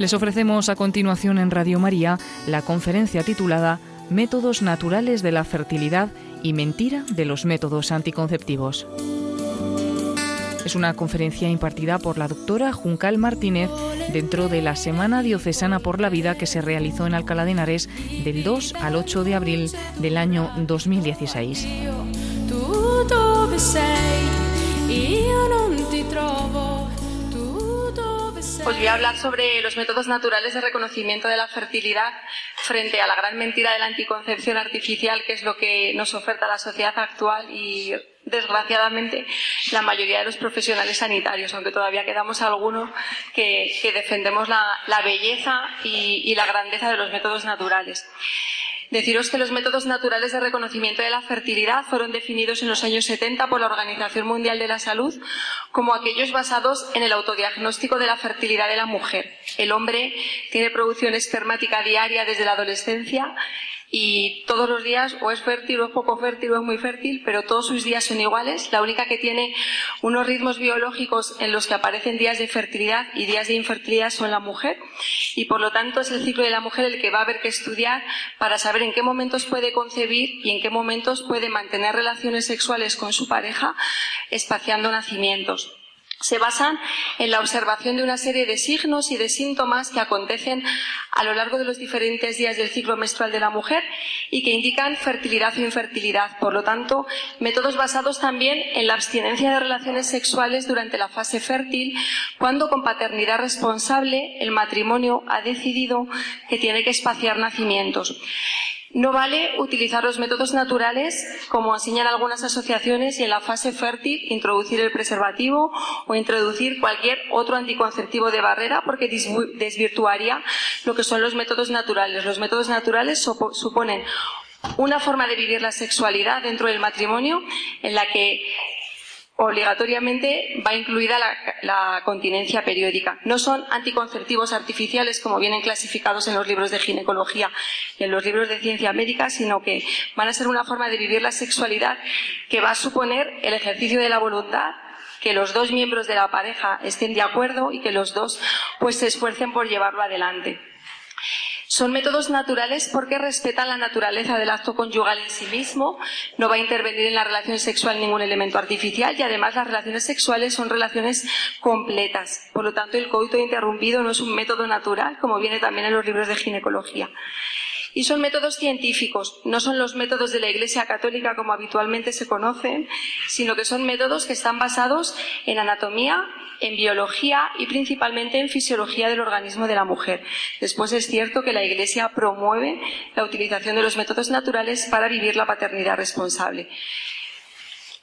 Les ofrecemos a continuación en Radio María la conferencia titulada Métodos naturales de la fertilidad y mentira de los métodos anticonceptivos. Es una conferencia impartida por la doctora Juncal Martínez dentro de la Semana Diocesana por la Vida que se realizó en Alcalá de Henares del 2 al 8 de abril del año 2016. Os voy a hablar sobre los métodos naturales de reconocimiento de la fertilidad frente a la gran mentira de la anticoncepción artificial, que es lo que nos oferta la sociedad actual y desgraciadamente, la mayoría de los profesionales sanitarios, aunque todavía quedamos algunos que, defendemos la, belleza y, la grandeza de los métodos naturales. Deciros que los métodos naturales de reconocimiento de la fertilidad fueron definidos en los años 70 por la Organización Mundial de la Salud como aquellos basados en el autodiagnóstico de la fertilidad de la mujer. El hombre tiene producción espermática diaria desde la adolescencia y todos los días o es fértil o es poco fértil o es muy fértil, pero todos sus días son iguales. La única que tiene unos ritmos biológicos en los que aparecen días de fertilidad y días de infertilidad son la mujer y por lo tanto es el ciclo de la mujer el que va a haber que estudiar para saber en qué momentos puede concebir y en qué momentos puede mantener relaciones sexuales con su pareja espaciando nacimientos se basan en la observación de una serie de signos y de síntomas que acontecen a lo largo de los diferentes días del ciclo menstrual de la mujer y que indican fertilidad o infertilidad. Por lo tanto, métodos basados también en la abstinencia de relaciones sexuales durante la fase fértil, cuando con paternidad responsable el matrimonio ha decidido que tiene que espaciar nacimientos. No vale utilizar los métodos naturales, como enseñan algunas asociaciones, y en la fase fértil introducir el preservativo o introducir cualquier otro anticonceptivo de barrera, porque desvirtuaría lo que son los métodos naturales. Los métodos naturales suponen una forma de vivir la sexualidad dentro del matrimonio en la que obligatoriamente va incluida la, continencia periódica. No son anticonceptivos artificiales como vienen clasificados en los libros de ginecología y en los libros de ciencia médica, sino que van a ser una forma de vivir la sexualidad que va a suponer el ejercicio de la voluntad que los dos miembros de la pareja estén de acuerdo y que los dos pues se esfuercen por llevarlo adelante. Son métodos naturales porque respetan la naturaleza del acto conyugal en sí mismo, no va a intervenir en la relación sexual ningún elemento artificial y además las relaciones sexuales son relaciones completas. Por lo tanto, el coito interrumpido no es un método natural, como viene también en los libros de ginecología. Y son métodos científicos, no son los métodos de la Iglesia Católica como habitualmente se conocen, sino que son métodos que están basados en anatomía, en biología y principalmente en fisiología del organismo de la mujer. Después es cierto que la Iglesia promueve la utilización de los métodos naturales para vivir la paternidad responsable.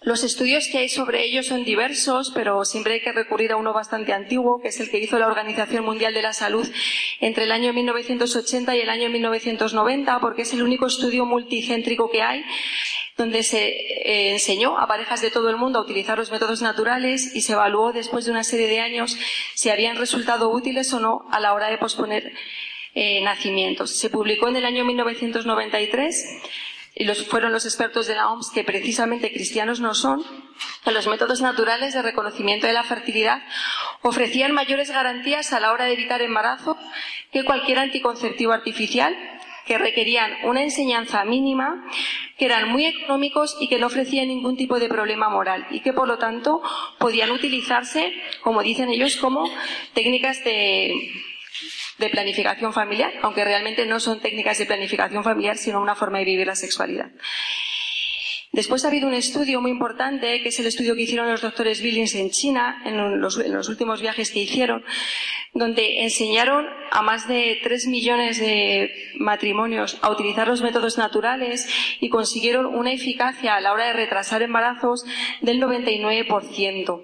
Los estudios que hay sobre ello son diversos, pero siempre hay que recurrir a uno bastante antiguo, que es el que hizo la Organización Mundial de la Salud entre el año 1980 y el año 1990, porque es el único estudio multicéntrico que hay donde se eh, enseñó a parejas de todo el mundo a utilizar los métodos naturales y se evaluó después de una serie de años si habían resultado útiles o no a la hora de posponer eh, nacimientos. Se publicó en el año 1993 y los, fueron los expertos de la OMS, que precisamente cristianos no son, que los métodos naturales de reconocimiento de la fertilidad ofrecían mayores garantías a la hora de evitar embarazo que cualquier anticonceptivo artificial, que requerían una enseñanza mínima, que eran muy económicos y que no ofrecían ningún tipo de problema moral y que por lo tanto podían utilizarse, como dicen ellos, como técnicas de de planificación familiar, aunque realmente no son técnicas de planificación familiar, sino una forma de vivir la sexualidad. Después ha habido un estudio muy importante, que es el estudio que hicieron los doctores Billings en China, en los, últimos viajes que hicieron, donde enseñaron a más de tres millones de matrimonios a utilizar los métodos naturales y consiguieron una eficacia a la hora de retrasar embarazos del 99%.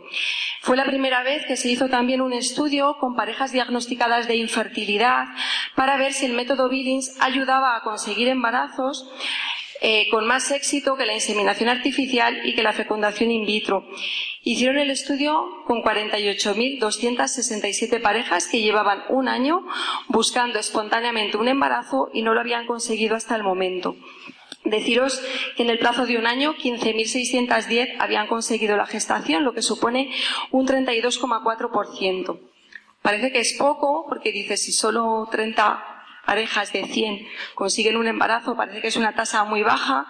Fue la primera vez que se hizo también un estudio con parejas diagnosticadas de infertilidad para ver si el método Billings ayudaba a conseguir embarazos eh, con más éxito que la inseminación artificial y que la fecundación in vitro. Hicieron el estudio con 48.267 parejas que llevaban un año buscando espontáneamente un embarazo y no lo habían conseguido hasta el momento. Deciros que en el plazo de un año 15.610 habían conseguido la gestación, lo que supone un 32,4%. Parece que es poco, porque dice si solo 30 parejas de 100 consiguen un embarazo, parece que es una tasa muy baja,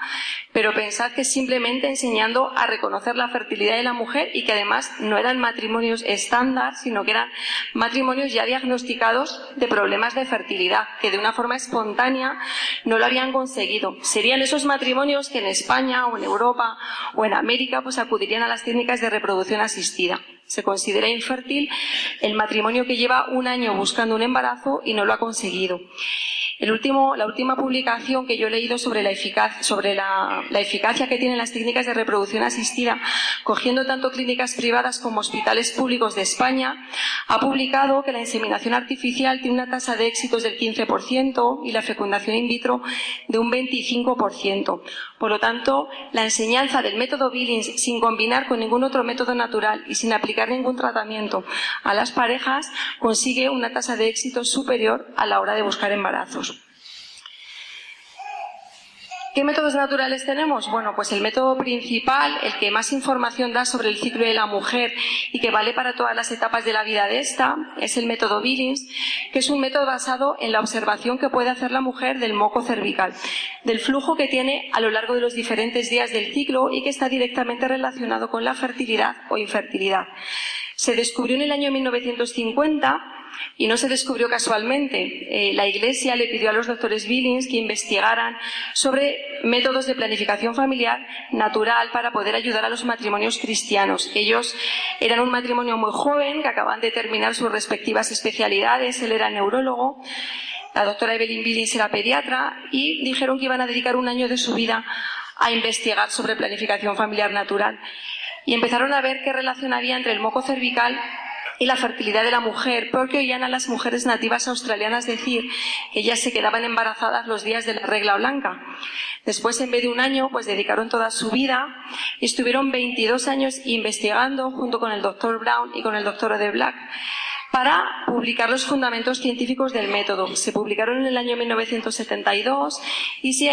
pero pensad que simplemente enseñando a reconocer la fertilidad de la mujer y que además no eran matrimonios estándar, sino que eran matrimonios ya diagnosticados de problemas de fertilidad, que de una forma espontánea no lo habían conseguido. Serían esos matrimonios que en España o en Europa o en América pues acudirían a las técnicas de reproducción asistida. Se considera infértil el matrimonio que lleva un año buscando un embarazo y no lo ha conseguido. El último, la última publicación que yo he leído sobre, la, la, eficacia que tienen las técnicas de reproducción asistida, cogiendo tanto clínicas privadas como hospitales públicos de España, ha publicado que la inseminación artificial tiene una tasa de éxitos del 15% y la fecundación in vitro de un 25%. Por lo tanto, la enseñanza del método Billings sin combinar con ningún otro método natural y sin aplicar ningún tratamiento a las parejas consigue una tasa de éxito superior a la hora de buscar embarazos. ¿Qué métodos naturales tenemos? Bueno, pues el método principal, el que más información da sobre el ciclo de la mujer y que vale para todas las etapas de la vida de esta, es el método Billings, que es un método basado en la observación que puede hacer la mujer del moco cervical, del flujo que tiene a lo largo de los diferentes días del ciclo y que está directamente relacionado con la fertilidad o infertilidad. Se descubrió en el año 1950 y no se descubrió casualmente. Eh, la Iglesia le pidió a los doctores Billings que investigaran sobre métodos de planificación familiar natural para poder ayudar a los matrimonios cristianos. Ellos eran un matrimonio muy joven que acaban de terminar sus respectivas especialidades. Él era neurólogo, la doctora Evelyn Billings era pediatra y dijeron que iban a dedicar un año de su vida a investigar sobre planificación familiar natural. Y empezaron a ver qué relación había entre el moco cervical y la fertilidad de la mujer, porque oían a las mujeres nativas australianas decir que ellas se quedaban embarazadas los días de la regla blanca. Después, en vez de un año, pues dedicaron toda su vida y estuvieron 22 años investigando junto con el doctor Brown y con el doctor de Black para publicar los fundamentos científicos del método. Se publicaron en el año 1972 y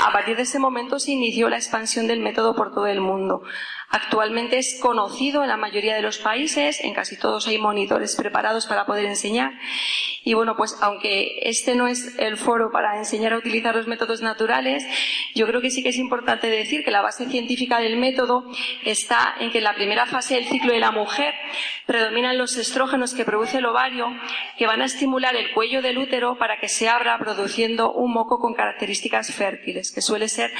a partir de ese momento se inició la expansión del método por todo el mundo. Actualmente es conocido en la mayoría de los países, en casi todos hay monitores preparados para poder enseñar. Y bueno, pues aunque este no es el foro para enseñar a utilizar los métodos naturales, yo creo que sí que es importante decir que la base científica del método está en que en la primera fase del ciclo de la mujer predominan los estrógenos que produce el ovario, que van a estimular el cuello del útero para que se abra produciendo un moco con características fértiles, que suele ser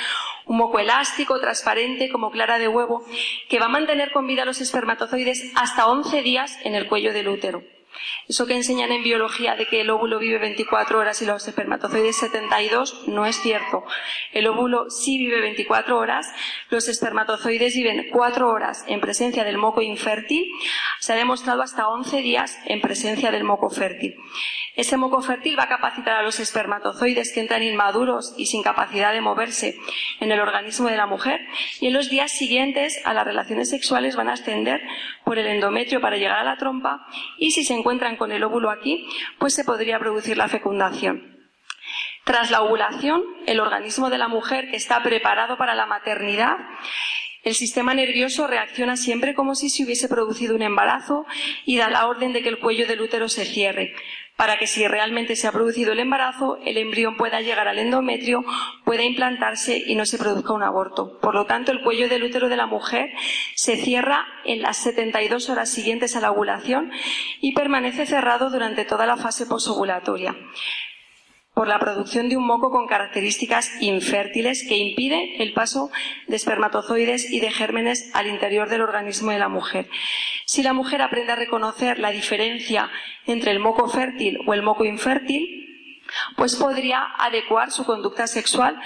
un moco elástico, transparente, como clara de huevo, que va a mantener con vida los espermatozoides hasta 11 días en el cuello del útero. Eso que enseñan en biología de que el óvulo vive 24 horas y los espermatozoides 72 no es cierto. El óvulo sí vive 24 horas, los espermatozoides viven 4 horas en presencia del moco infértil, se ha demostrado hasta 11 días en presencia del moco fértil. Ese moco fértil va a capacitar a los espermatozoides que entran inmaduros y sin capacidad de moverse en el organismo de la mujer y en los días siguientes a las relaciones sexuales van a ascender por el endometrio para llegar a la trompa y si se encuentran con el óvulo aquí, pues se podría producir la fecundación. Tras la ovulación, el organismo de la mujer está preparado para la maternidad el sistema nervioso reacciona siempre como si se hubiese producido un embarazo y da la orden de que el cuello del útero se cierre, para que si realmente se ha producido el embarazo, el embrión pueda llegar al endometrio, pueda implantarse y no se produzca un aborto. Por lo tanto, el cuello del útero de la mujer se cierra en las 72 horas siguientes a la ovulación y permanece cerrado durante toda la fase posovulatoria por la producción de un moco con características infértiles que impide el paso de espermatozoides y de gérmenes al interior del organismo de la mujer. Si la mujer aprende a reconocer la diferencia entre el moco fértil o el moco infértil, pues podría adecuar su conducta sexual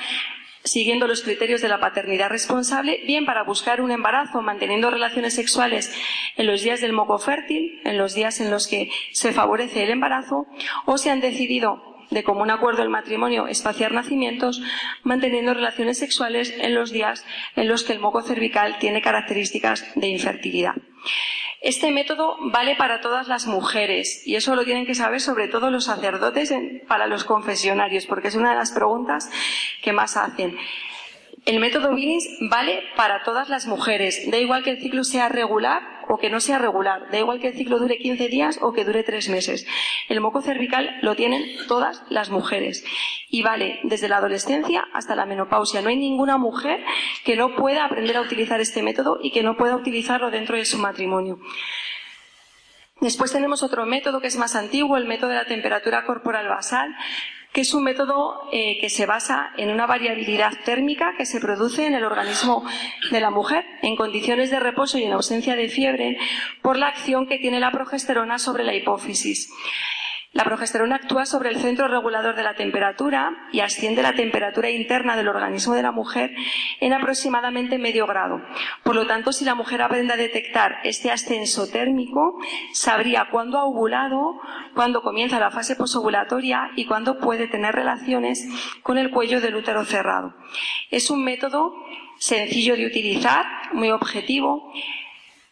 siguiendo los criterios de la paternidad responsable, bien para buscar un embarazo manteniendo relaciones sexuales en los días del moco fértil, en los días en los que se favorece el embarazo, o se han decidido de común acuerdo el matrimonio espaciar nacimientos, manteniendo relaciones sexuales en los días en los que el moco cervical tiene características de infertilidad. Este método vale para todas las mujeres y eso lo tienen que saber sobre todo los sacerdotes para los confesionarios, porque es una de las preguntas que más hacen. El método Billings vale para todas las mujeres, da igual que el ciclo sea regular o que no sea regular. Da igual que el ciclo dure 15 días o que dure 3 meses. El moco cervical lo tienen todas las mujeres y vale desde la adolescencia hasta la menopausia. No hay ninguna mujer que no pueda aprender a utilizar este método y que no pueda utilizarlo dentro de su matrimonio. Después tenemos otro método que es más antiguo, el método de la temperatura corporal basal, que es un método eh, que se basa en una variabilidad térmica que se produce en el organismo de la mujer en condiciones de reposo y en ausencia de fiebre por la acción que tiene la progesterona sobre la hipófisis. La progesterona actúa sobre el centro regulador de la temperatura y asciende la temperatura interna del organismo de la mujer en aproximadamente medio grado. Por lo tanto, si la mujer aprende a detectar este ascenso térmico, sabría cuándo ha ovulado, cuándo comienza la fase posovulatoria y cuándo puede tener relaciones con el cuello del útero cerrado. Es un método sencillo de utilizar, muy objetivo,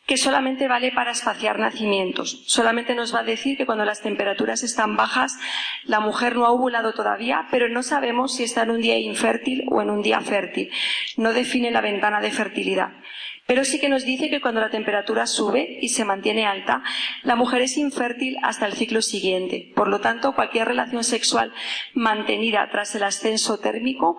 que solamente vale para espaciar nacimientos. Solamente nos va a decir que cuando las temperaturas están bajas, la mujer no ha ovulado todavía, pero no sabemos si está en un día infértil o en un día fértil. No define la ventana de fertilidad. Pero sí que nos dice que cuando la temperatura sube y se mantiene alta, la mujer es infértil hasta el ciclo siguiente. Por lo tanto, cualquier relación sexual mantenida tras el ascenso térmico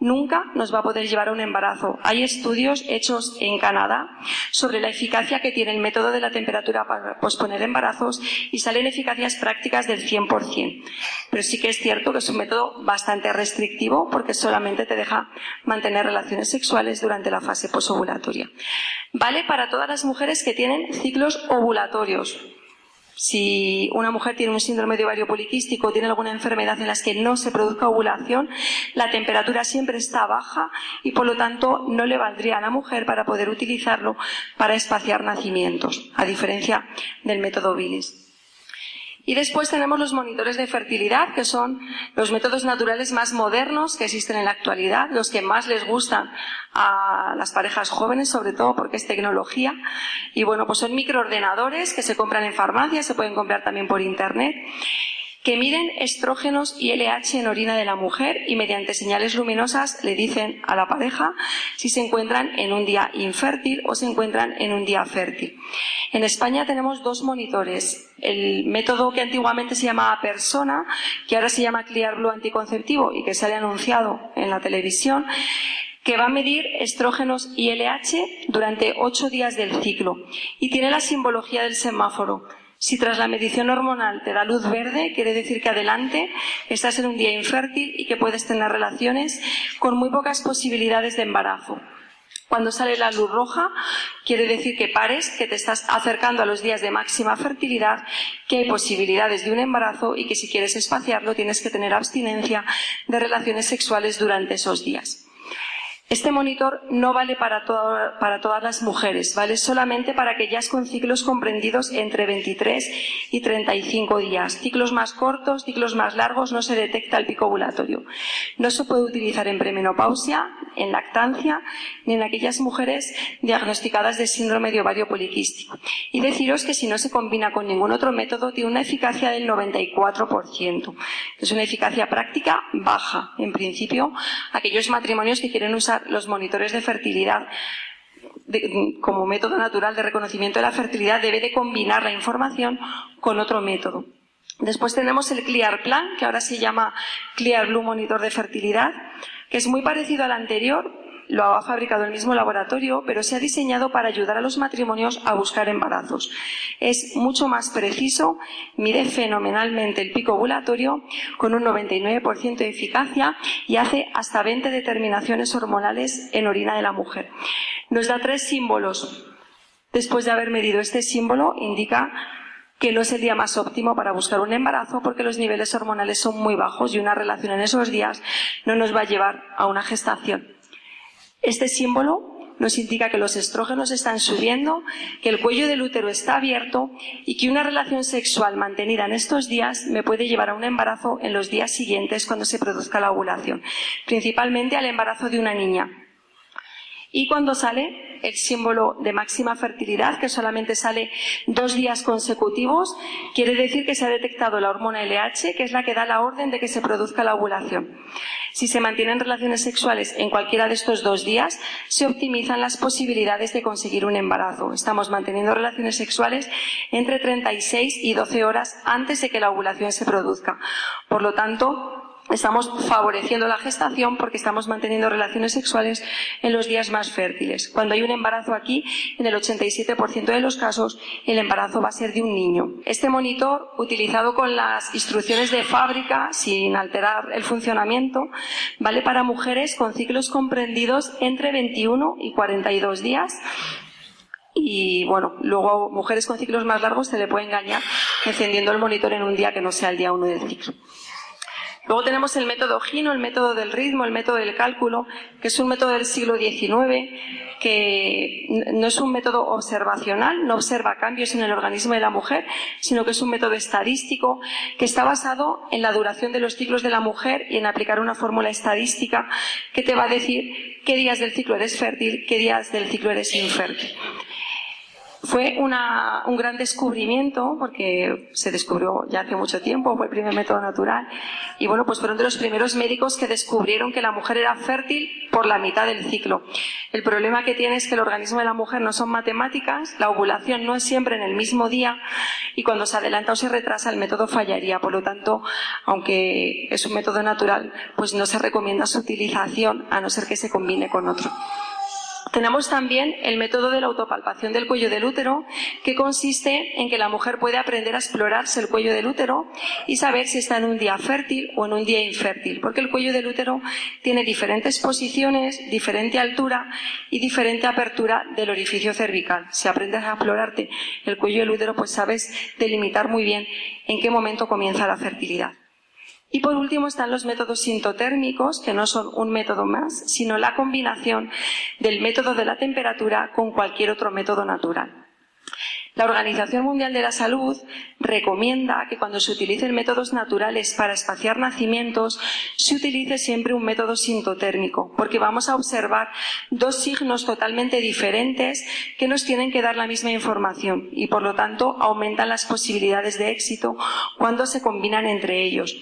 nunca nos va a poder llevar a un embarazo. Hay estudios hechos en Canadá sobre la eficacia que tiene el método de la temperatura para posponer embarazos y salen eficacias prácticas del 100%. Pero sí que es cierto que es un método bastante restrictivo porque solamente te deja mantener relaciones sexuales durante la fase posovulatoria. Vale para todas las mujeres que tienen ciclos ovulatorios. Si una mujer tiene un síndrome de ovario poliquístico tiene alguna enfermedad en la que no se produzca ovulación, la temperatura siempre está baja y por lo tanto no le valdría a la mujer para poder utilizarlo para espaciar nacimientos, a diferencia del método Billis. Y después tenemos los monitores de fertilidad, que son los métodos naturales más modernos que existen en la actualidad, los que más les gustan a las parejas jóvenes, sobre todo porque es tecnología. Y bueno, pues son microordenadores que se compran en farmacias, se pueden comprar también por internet que miden estrógenos y LH en orina de la mujer y mediante señales luminosas le dicen a la pareja si se encuentran en un día infértil o se encuentran en un día fértil. En España tenemos dos monitores. El método que antiguamente se llamaba persona, que ahora se llama Clear Blue anticonceptivo y que ha anunciado en la televisión, que va a medir estrógenos y LH durante ocho días del ciclo y tiene la simbología del semáforo si tras la medición hormonal te da luz verde, quiere decir que adelante estás en un día infértil y que puedes tener relaciones con muy pocas posibilidades de embarazo. Cuando sale la luz roja, quiere decir que pares, que te estás acercando a los días de máxima fertilidad, que hay posibilidades de un embarazo y que si quieres espaciarlo tienes que tener abstinencia de relaciones sexuales durante esos días. Este monitor no vale para, todas las mujeres, vale solamente para aquellas con ciclos comprendidos entre 23 y 35 días. Ciclos más cortos, ciclos más largos, no se detecta el pico ovulatorio. No se puede utilizar en premenopausia, en lactancia, ni en aquellas mujeres diagnosticadas de síndrome de ovario poliquístico. Y deciros que si no se combina con ningún otro método, tiene una eficacia del 94%. Es una eficacia práctica baja. En principio, aquellos matrimonios que quieren usar los monitores de fertilidad como método natural de reconocimiento de la fertilidad debe de combinar la información con otro método. Después tenemos el Clear Plan, que ahora se llama Clear Blue Monitor de Fertilidad, que es muy parecido al anterior, lo ha fabricado el mismo laboratorio, pero se ha diseñado para ayudar a los matrimonios a buscar embarazos. Es mucho más preciso, mide fenomenalmente el pico ovulatorio con un 99% de eficacia y hace hasta 20 determinaciones hormonales en orina de la mujer. Nos da tres símbolos. Después de haber medido este símbolo, indica que no es el día más óptimo para buscar un embarazo porque los niveles hormonales son muy bajos y una relación en esos días no nos va a llevar a una gestación. Este símbolo nos indica que los estrógenos están subiendo, que el cuello del útero está abierto y que una relación sexual mantenida en estos días me puede llevar a un embarazo en los días siguientes cuando se produzca la ovulación, principalmente al embarazo de una niña. Y cuando sale el símbolo de máxima fertilidad, que solamente sale dos días consecutivos, quiere decir que se ha detectado la hormona LH, que es la que da la orden de que se produzca la ovulación. Si se mantienen relaciones sexuales en cualquiera de estos dos días, se optimizan las posibilidades de conseguir un embarazo. Estamos manteniendo relaciones sexuales entre 36 y 12 horas antes de que la ovulación se produzca. Por lo tanto, estamos favoreciendo la gestación porque estamos manteniendo relaciones sexuales en los días más fértiles. Cuando hay un embarazo aquí, en el 87% de los casos, el embarazo va a ser de un niño. Este monitor, utilizado con las instrucciones de fábrica, sin alterar el funcionamiento, vale para mujeres con ciclos comprendidos entre 21 y 42 días y bueno, luego mujeres con ciclos más largos se le puede engañar encendiendo el monitor en un día que no sea el día 1 del ciclo. Luego tenemos el método Gino, el método del ritmo, el método del cálculo, que es un método del siglo XIX, que no es un método observacional, no observa cambios en el organismo de la mujer, sino que es un método estadístico que está basado en la duración de los ciclos de la mujer y en aplicar una fórmula estadística que te va a decir qué días del ciclo eres fértil, qué días del ciclo eres infértil. Fue un gran descubrimiento, porque se descubrió ya hace mucho tiempo, fue el primer método natural. Y bueno, pues fueron de los primeros médicos que descubrieron que la mujer era fértil por la mitad del ciclo. El problema que tiene es que el organismo de la mujer no son matemáticas, la ovulación no es siempre en el mismo día, y cuando se adelanta o se retrasa el método fallaría. Por lo tanto, aunque es un método natural, pues no se recomienda su utilización a no ser que se combine con otro. Tenemos también el método de la autopalpación del cuello del útero, que consiste en que la mujer puede aprender a explorarse el cuello del útero y saber si está en un día fértil o en un día infértil, porque el cuello del útero tiene diferentes posiciones, diferente altura y diferente apertura del orificio cervical. Si aprendes a explorarte el cuello del útero, pues sabes delimitar muy bien en qué momento comienza la fertilidad. Y por último están los métodos sintotérmicos, que no son un método más, sino la combinación del método de la temperatura con cualquier otro método natural. La Organización Mundial de la Salud recomienda que cuando se utilicen métodos naturales para espaciar nacimientos, se utilice siempre un método sintotérmico, porque vamos a observar dos signos totalmente diferentes que nos tienen que dar la misma información y, por lo tanto, aumentan las posibilidades de éxito cuando se combinan entre ellos.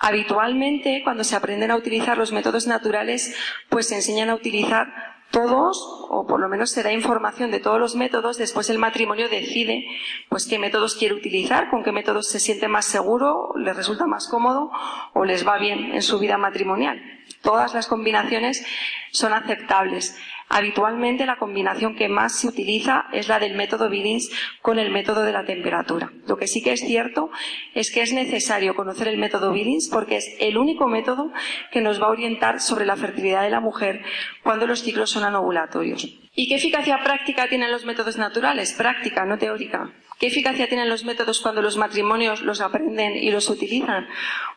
Habitualmente, cuando se aprenden a utilizar los métodos naturales, pues se enseñan a utilizar todos, o por lo menos se da información de todos los métodos, después el matrimonio decide pues qué métodos quiere utilizar, con qué métodos se siente más seguro, les resulta más cómodo o les va bien en su vida matrimonial. Todas las combinaciones son aceptables. Habitualmente la combinación que más se utiliza es la del método Billings con el método de la temperatura. Lo que sí que es cierto es que es necesario conocer el método Billings porque es el único método que nos va a orientar sobre la fertilidad de la mujer cuando los ciclos son anovulatorios. ¿Y qué eficacia práctica tienen los métodos naturales? Práctica, no teórica. ¿Qué eficacia tienen los métodos cuando los matrimonios los aprenden y los utilizan?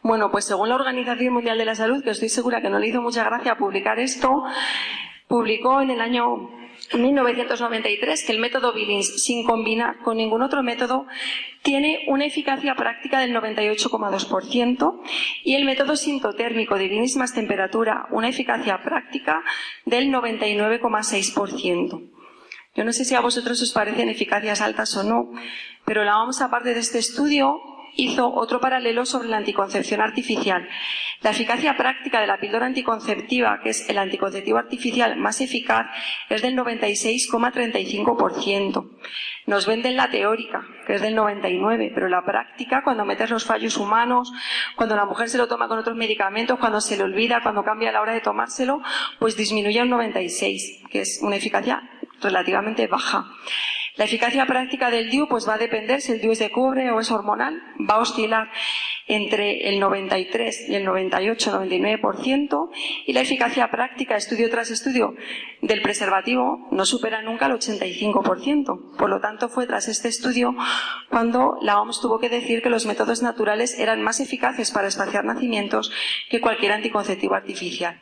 Bueno, pues según la Organización Mundial de la Salud, que estoy segura que no le hizo mucha gracia publicar esto, publicó en el año 1993 que el método Billings, sin combinar con ningún otro método, tiene una eficacia práctica del 98,2% y el método sintotérmico de Billings más temperatura, una eficacia práctica del 99,6%. Yo no sé si a vosotros os parecen eficacias altas o no, pero la vamos aparte de este estudio hizo otro paralelo sobre la anticoncepción artificial. La eficacia práctica de la píldora anticonceptiva, que es el anticonceptivo artificial más eficaz, es del 96,35%. Nos venden la teórica, que es del 99%, pero la práctica, cuando metes los fallos humanos, cuando la mujer se lo toma con otros medicamentos, cuando se le olvida, cuando cambia la hora de tomárselo, pues disminuye a un 96%, que es una eficacia relativamente baja. La eficacia práctica del DIU pues va a depender si el DIU es de cobre o es hormonal, va a oscilar entre el 93 y el 98, 99% y la eficacia práctica estudio tras estudio del preservativo no supera nunca el 85%. Por lo tanto, fue tras este estudio cuando la OMS tuvo que decir que los métodos naturales eran más eficaces para espaciar nacimientos que cualquier anticonceptivo artificial.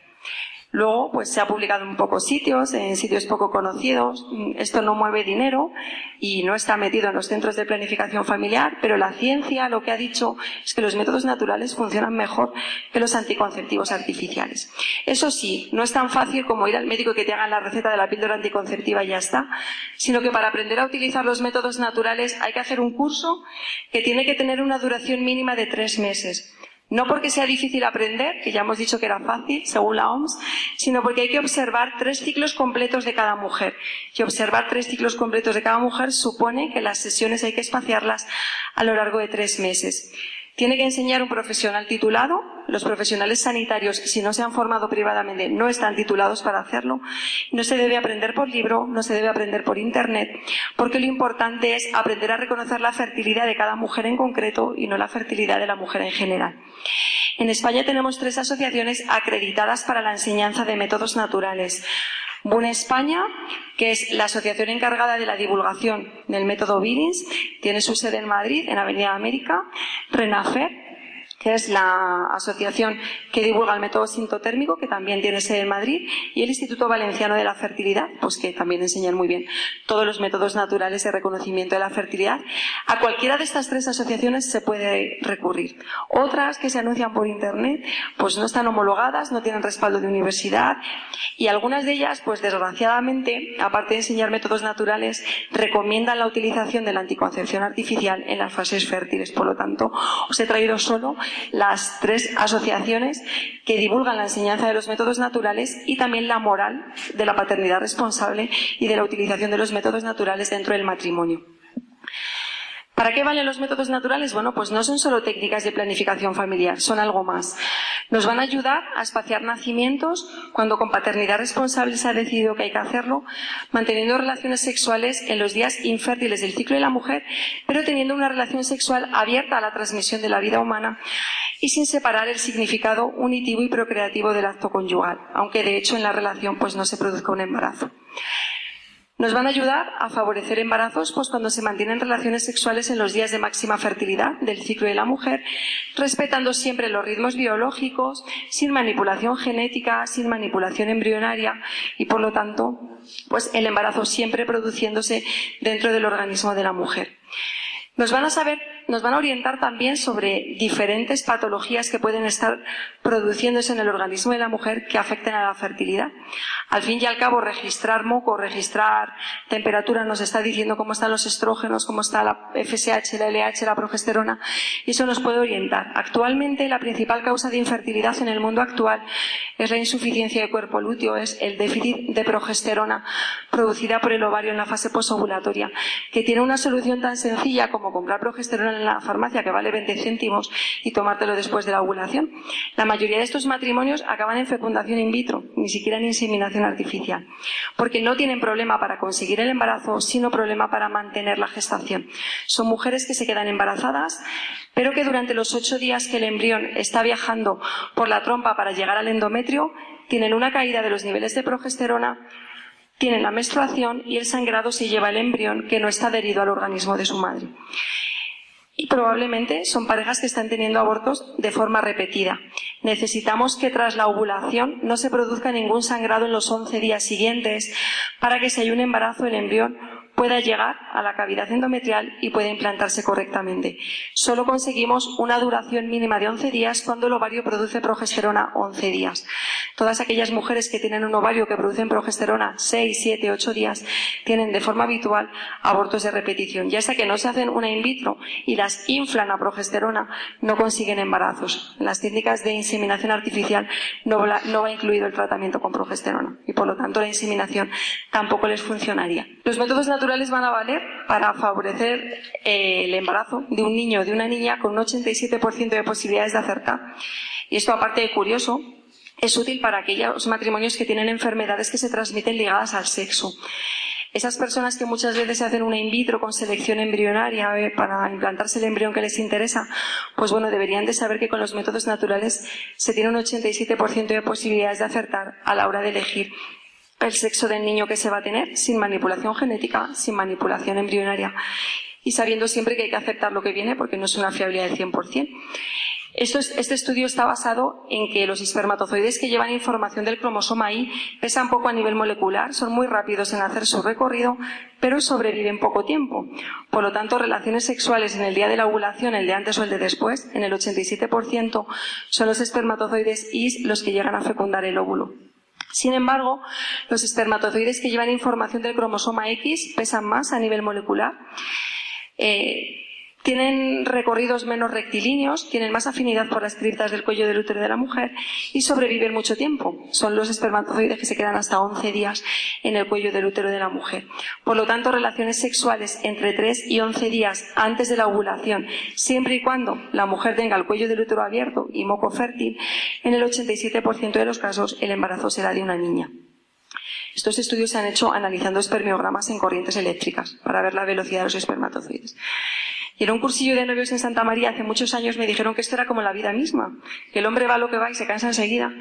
Luego, pues se ha publicado en pocos sitios, en sitios poco conocidos. Esto no mueve dinero y no está metido en los centros de planificación familiar, pero la ciencia lo que ha dicho es que los métodos naturales funcionan mejor que los anticonceptivos artificiales. Eso sí, no es tan fácil como ir al médico y que te hagan la receta de la píldora anticonceptiva y ya está, sino que para aprender a utilizar los métodos naturales hay que hacer un curso que tiene que tener una duración mínima de tres meses. No porque sea difícil aprender, que ya hemos dicho que era fácil, según la OMS, sino porque hay que observar tres ciclos completos de cada mujer. Y observar tres ciclos completos de cada mujer supone que las sesiones hay que espaciarlas a lo largo de tres meses. Tiene que enseñar un profesional titulado. Los profesionales sanitarios, si no se han formado privadamente, no están titulados para hacerlo. No se debe aprender por libro, no se debe aprender por Internet, porque lo importante es aprender a reconocer la fertilidad de cada mujer en concreto y no la fertilidad de la mujer en general. En España tenemos tres asociaciones acreditadas para la enseñanza de métodos naturales. Bune España, que es la asociación encargada de la divulgación del método Billings, tiene su sede en Madrid, en Avenida América. Renafer, que es la asociación que divulga el método sintotérmico, que también tiene sede en Madrid, y el Instituto Valenciano de la Fertilidad, pues que también enseñan muy bien todos los métodos naturales de reconocimiento de la fertilidad. A cualquiera de estas tres asociaciones se puede recurrir. Otras que se anuncian por Internet, pues no están homologadas, no tienen respaldo de universidad, y algunas de ellas, pues desgraciadamente, aparte de enseñar métodos naturales, recomiendan la utilización de la anticoncepción artificial en las fases fértiles. Por lo tanto, os he traído solo las tres asociaciones que divulgan la enseñanza de los métodos naturales y también la moral de la paternidad responsable y de la utilización de los métodos naturales dentro del matrimonio. ¿Para qué valen los métodos naturales? Bueno, pues no son solo técnicas de planificación familiar, son algo más. Nos van a ayudar a espaciar nacimientos cuando con paternidad responsable se ha decidido que hay que hacerlo, manteniendo relaciones sexuales en los días infértiles del ciclo de la mujer, pero teniendo una relación sexual abierta a la transmisión de la vida humana y sin separar el significado unitivo y procreativo del acto conyugal, aunque de hecho en la relación pues no se produzca un embarazo. Nos van a ayudar a favorecer embarazos pues, cuando se mantienen relaciones sexuales en los días de máxima fertilidad del ciclo de la mujer, respetando siempre los ritmos biológicos, sin manipulación genética, sin manipulación embrionaria y, por lo tanto, pues el embarazo siempre produciéndose dentro del organismo de la mujer. Nos van a saber nos van a orientar también sobre diferentes patologías que pueden estar produciéndose en el organismo de la mujer que afecten a la fertilidad. Al fin y al cabo, registrar moco, registrar temperatura nos está diciendo cómo están los estrógenos, cómo está la FSH, la LH, la progesterona, y eso nos puede orientar. Actualmente, la principal causa de infertilidad en el mundo actual es la insuficiencia de cuerpo lúteo, es el déficit de progesterona producida por el ovario en la fase posovulatoria, que tiene una solución tan sencilla como comprar progesterona en la farmacia que vale 20 céntimos y tomártelo después de la ovulación. La mayoría de estos matrimonios acaban en fecundación in vitro, ni siquiera en inseminación artificial, porque no tienen problema para conseguir el embarazo, sino problema para mantener la gestación. Son mujeres que se quedan embarazadas, pero que durante los ocho días que el embrión está viajando por la trompa para llegar al endometrio, tienen una caída de los niveles de progesterona, tienen la menstruación y el sangrado se lleva el embrión que no está adherido al organismo de su madre y probablemente son parejas que están teniendo abortos de forma repetida. Necesitamos que tras la ovulación no se produzca ningún sangrado en los 11 días siguientes para que si hay un embarazo el embrión pueda llegar a la cavidad endometrial y pueda implantarse correctamente. Solo conseguimos una duración mínima de 11 días cuando el ovario produce progesterona 11 días. Todas aquellas mujeres que tienen un ovario que producen progesterona 6, 7, 8 días tienen de forma habitual abortos de repetición. Ya sea que no se hacen una in vitro y las inflan a progesterona, no consiguen embarazos. En las técnicas de inseminación artificial no, no va incluido el tratamiento con progesterona y por lo tanto la inseminación tampoco les funcionaría. Los métodos naturales van a valer para favorecer eh, el embarazo de un niño o de una niña con un 87% de posibilidades de acertar. Y esto, aparte de curioso, es útil para aquellos matrimonios que tienen enfermedades que se transmiten ligadas al sexo. Esas personas que muchas veces se hacen una in vitro con selección embrionaria eh, para implantarse el embrión que les interesa, pues bueno, deberían de saber que con los métodos naturales se tiene un 87% de posibilidades de acertar a la hora de elegir el sexo del niño que se va a tener sin manipulación genética, sin manipulación embrionaria y sabiendo siempre que hay que aceptar lo que viene porque no es una fiabilidad del 100%. este estudio está basado en que los espermatozoides que llevan información del cromosoma Y pesan poco a nivel molecular, son muy rápidos en hacer su recorrido, pero sobreviven poco tiempo. Por lo tanto, relaciones sexuales en el día de la ovulación, el de antes o el de después, en el 87% son los espermatozoides Y los que llegan a fecundar el óvulo. Sin embargo, los espermatozoides que llevan información del cromosoma X pesan más a nivel molecular. Eh, tienen recorridos menos rectilíneos, tienen más afinidad por las criptas del cuello del útero de la mujer y sobreviven mucho tiempo. Son los espermatozoides que se quedan hasta 11 días en el cuello del útero de la mujer. Por lo tanto, relaciones sexuales entre 3 y 11 días antes de la ovulación, siempre y cuando la mujer tenga el cuello del útero abierto y moco fértil, en el 87% de los casos el embarazo será de una niña. Estos estudios se han hecho analizando espermiogramas en corrientes eléctricas para ver la velocidad de los espermatozoides. Y en un cursillo de novios en Santa María hace muchos años me dijeron que esto era como la vida misma, que el hombre va lo que va y se cansa enseguida,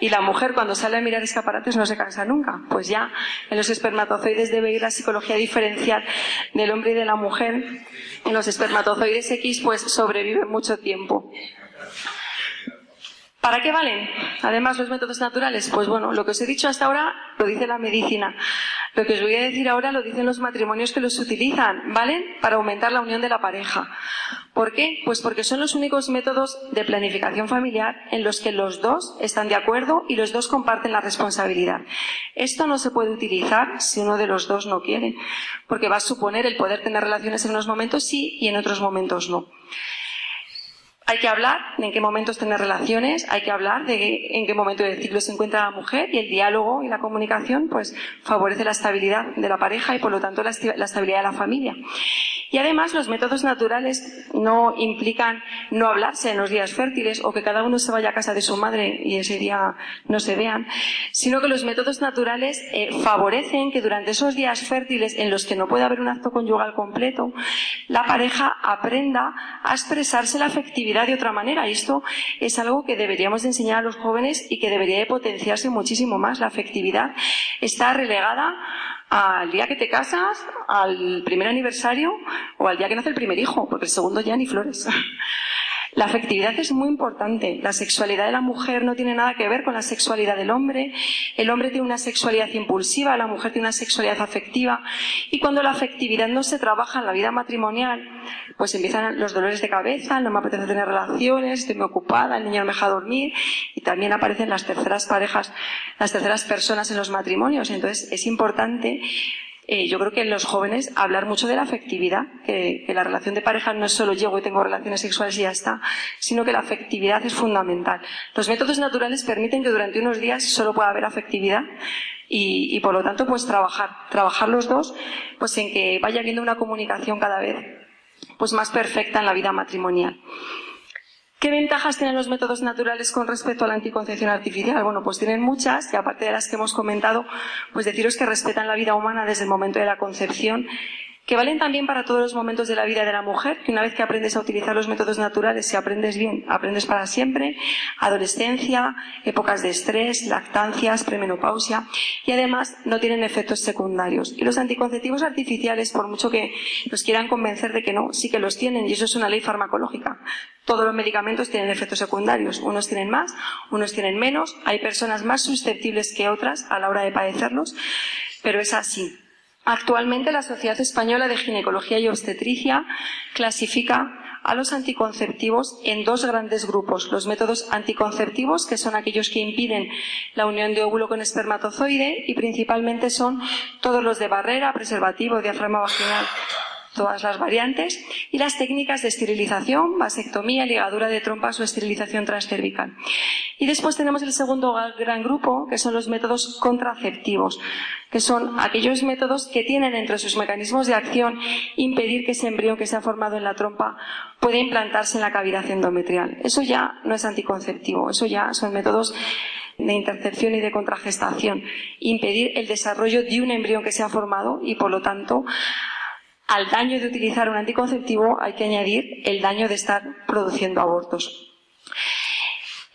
y la mujer cuando sale a mirar escaparates no se cansa nunca. Pues ya en los espermatozoides debe ir la psicología diferencial del hombre y de la mujer. En los espermatozoides X pues sobrevive mucho tiempo. ¿Para qué valen? Además, los métodos naturales. Pues bueno, lo que os he dicho hasta ahora lo dice la medicina. Lo que os voy a decir ahora lo dicen los matrimonios que los utilizan, ¿valen? Para aumentar la unión de la pareja. ¿Por qué? Pues porque son los únicos métodos de planificación familiar en los que los dos están de acuerdo y los dos comparten la responsabilidad. Esto no se puede utilizar si uno de los dos no quiere, porque va a suponer el poder tener relaciones en unos momentos sí y en otros momentos no. Hay que hablar de en qué momentos tener relaciones, hay que hablar de en qué momento del ciclo se encuentra la mujer y el diálogo y la comunicación pues favorece la estabilidad de la pareja y por lo tanto la, estabilidad de la familia. Y además los métodos naturales no implican no hablarse en los días fértiles o que cada uno se vaya a casa de su madre y ese día no se vean, sino que los métodos naturales eh, favorecen que durante esos días fértiles en los que no puede haber un acto conyugal completo, la pareja aprenda a expresarse la afectividad de otra manera. Y esto es algo que deberíamos de enseñar a los jóvenes y que debería de potenciarse muchísimo más. La afectividad está relegada al día que te casas, al primer aniversario o al día que nace el primer hijo, porque el segundo ya ni flores. La afectividad es muy importante. La sexualidad de la mujer no tiene nada que ver con la sexualidad del hombre. El hombre tiene una sexualidad impulsiva, la mujer tiene una sexualidad afectiva. Y cuando la afectividad no se trabaja en la vida matrimonial, pues empiezan los dolores de cabeza, no me apetece tener relaciones, estoy muy ocupada, el niño no me deja dormir. Y también aparecen las terceras parejas, las terceras personas en los matrimonios. Entonces es importante eh, yo creo que en los jóvenes hablar mucho de la afectividad, que, la relación de pareja no es solo llego y tengo relaciones sexuales y ya está, sino que la afectividad es fundamental. Los métodos naturales permiten que durante unos días solo pueda haber afectividad y, y por lo tanto pues trabajar, trabajar los dos pues en que vaya habiendo una comunicación cada vez pues más perfecta en la vida matrimonial. ¿Qué ventajas tienen los métodos naturales con respecto a la anticoncepción artificial? Bueno, pues tienen muchas, y aparte de las que hemos comentado, pues deciros que respetan la vida humana desde el momento de la concepción que valen también para todos los momentos de la vida de la mujer, que una vez que aprendes a utilizar los métodos naturales, si aprendes bien, aprendes para siempre, adolescencia, épocas de estrés, lactancias, premenopausia, y además no tienen efectos secundarios. Y los anticonceptivos artificiales, por mucho que nos quieran convencer de que no, sí que los tienen, y eso es una ley farmacológica. Todos los medicamentos tienen efectos secundarios, unos tienen más, unos tienen menos, hay personas más susceptibles que otras a la hora de padecerlos, pero es así. Actualmente la Sociedad Española de Ginecología y Obstetricia clasifica a los anticonceptivos en dos grandes grupos. Los métodos anticonceptivos, que son aquellos que impiden la unión de óvulo con espermatozoide, y principalmente son todos los de barrera, preservativo, diafragma vaginal, todas las variantes, y las técnicas de esterilización, vasectomía, ligadura de trompas o esterilización transcervical. Y después tenemos el segundo gran grupo, que son los métodos contraceptivos, que son aquellos métodos que tienen entre sus mecanismos de acción impedir que ese embrión que se ha formado en la trompa pueda implantarse en la cavidad endometrial. Eso ya no es anticonceptivo, eso ya son métodos de intercepción y de contragestación, impedir el desarrollo de un embrión que se ha formado y, por lo tanto, al daño de utilizar un anticonceptivo hay que añadir el daño de estar produciendo abortos.